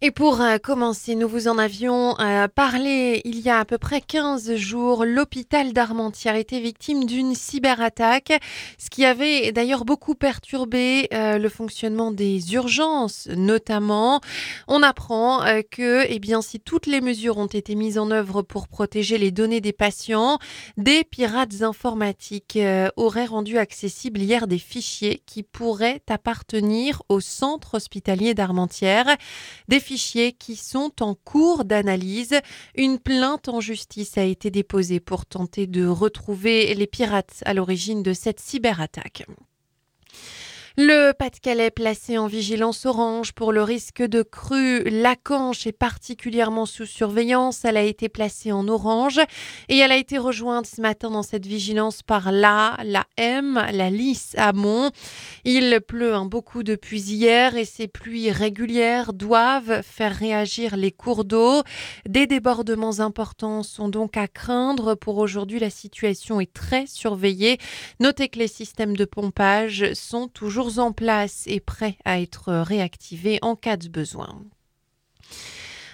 Et pour euh, commencer, nous vous en avions euh, parlé il y a à peu près 15 jours. L'hôpital d'Armentières était victime d'une cyberattaque, ce qui avait d'ailleurs beaucoup perturbé euh, le fonctionnement des urgences, notamment. On apprend que, eh bien, si toutes les mesures ont été mises en œuvre pour protéger les données des patients, des pirates informatiques auraient rendu accessibles hier des fichiers qui pourraient appartenir au centre hospitalier d'Armentières. Fichiers qui sont en cours d'analyse. Une plainte en justice a été déposée pour tenter de retrouver les pirates à l'origine de cette cyberattaque. Le Pas-de-Calais placé en vigilance orange pour le risque de crue. La Canche est particulièrement sous surveillance. Elle a été placée en orange et elle a été rejointe ce matin dans cette vigilance par la, la M, la Lys à Mont. Il pleut un beaucoup depuis hier et ces pluies régulières doivent faire réagir les cours d'eau. Des débordements importants sont donc à craindre. Pour aujourd'hui, la situation est très surveillée. Notez que les systèmes de pompage sont toujours en place et prêts à être réactivés en cas de besoin.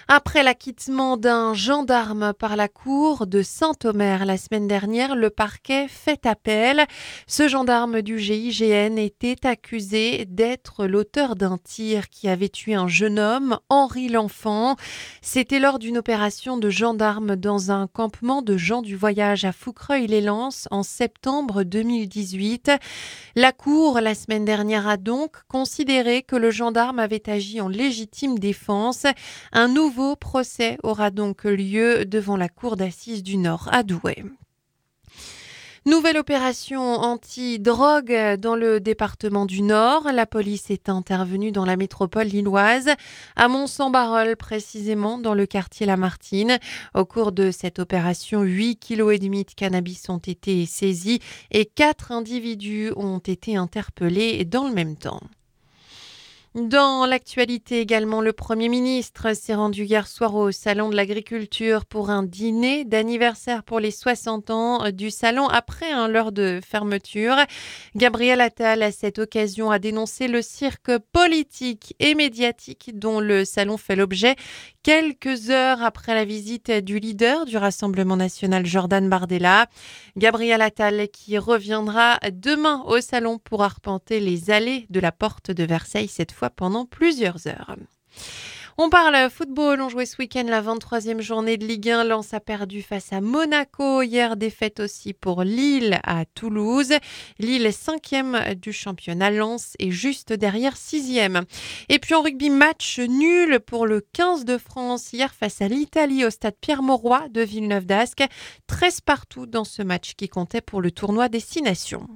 Après l'acquittement d'un gendarme par la cour de Saint-Omer la semaine dernière, le parquet fait appel. Ce gendarme du GIGN était accusé d'être l'auteur d'un tir qui avait tué un jeune homme, Henri L'Enfant. C'était lors d'une opération de gendarme dans un campement de gens du voyage à Foucreuil-les-Lances en septembre 2018. La cour, la semaine dernière, a donc considéré que le gendarme avait agi en légitime défense. Nouveau procès aura donc lieu devant la Cour d'assises du Nord à Douai. Nouvelle opération anti-drogue dans le département du Nord. La police est intervenue dans la métropole lilloise, à Mont-Saint-Barol précisément, dans le quartier Lamartine. Au cours de cette opération, 8,5 kg de cannabis ont été saisis et 4 individus ont été interpellés dans le même temps. Dans l'actualité également, le Premier ministre s'est rendu hier soir au Salon de l'Agriculture pour un dîner d'anniversaire pour les 60 ans du salon après un l'heure de fermeture. Gabriel Attal, à cette occasion, a dénoncé le cirque politique et médiatique dont le salon fait l'objet quelques heures après la visite du leader du Rassemblement national, Jordan Bardella. Gabriel Attal qui reviendra demain au salon pour arpenter les allées de la porte de Versailles cette fois pendant plusieurs heures. On parle football, on jouait ce week-end la 23e journée de Ligue 1. Lens a perdu face à Monaco. Hier, défaite aussi pour Lille à Toulouse. Lille est cinquième du championnat. Lens est juste derrière sixième. Et puis en rugby, match nul pour le 15 de France hier face à l'Italie au stade Pierre-Mauroy de Villeneuve d'Ascq. 13 partout dans ce match qui comptait pour le tournoi Destination.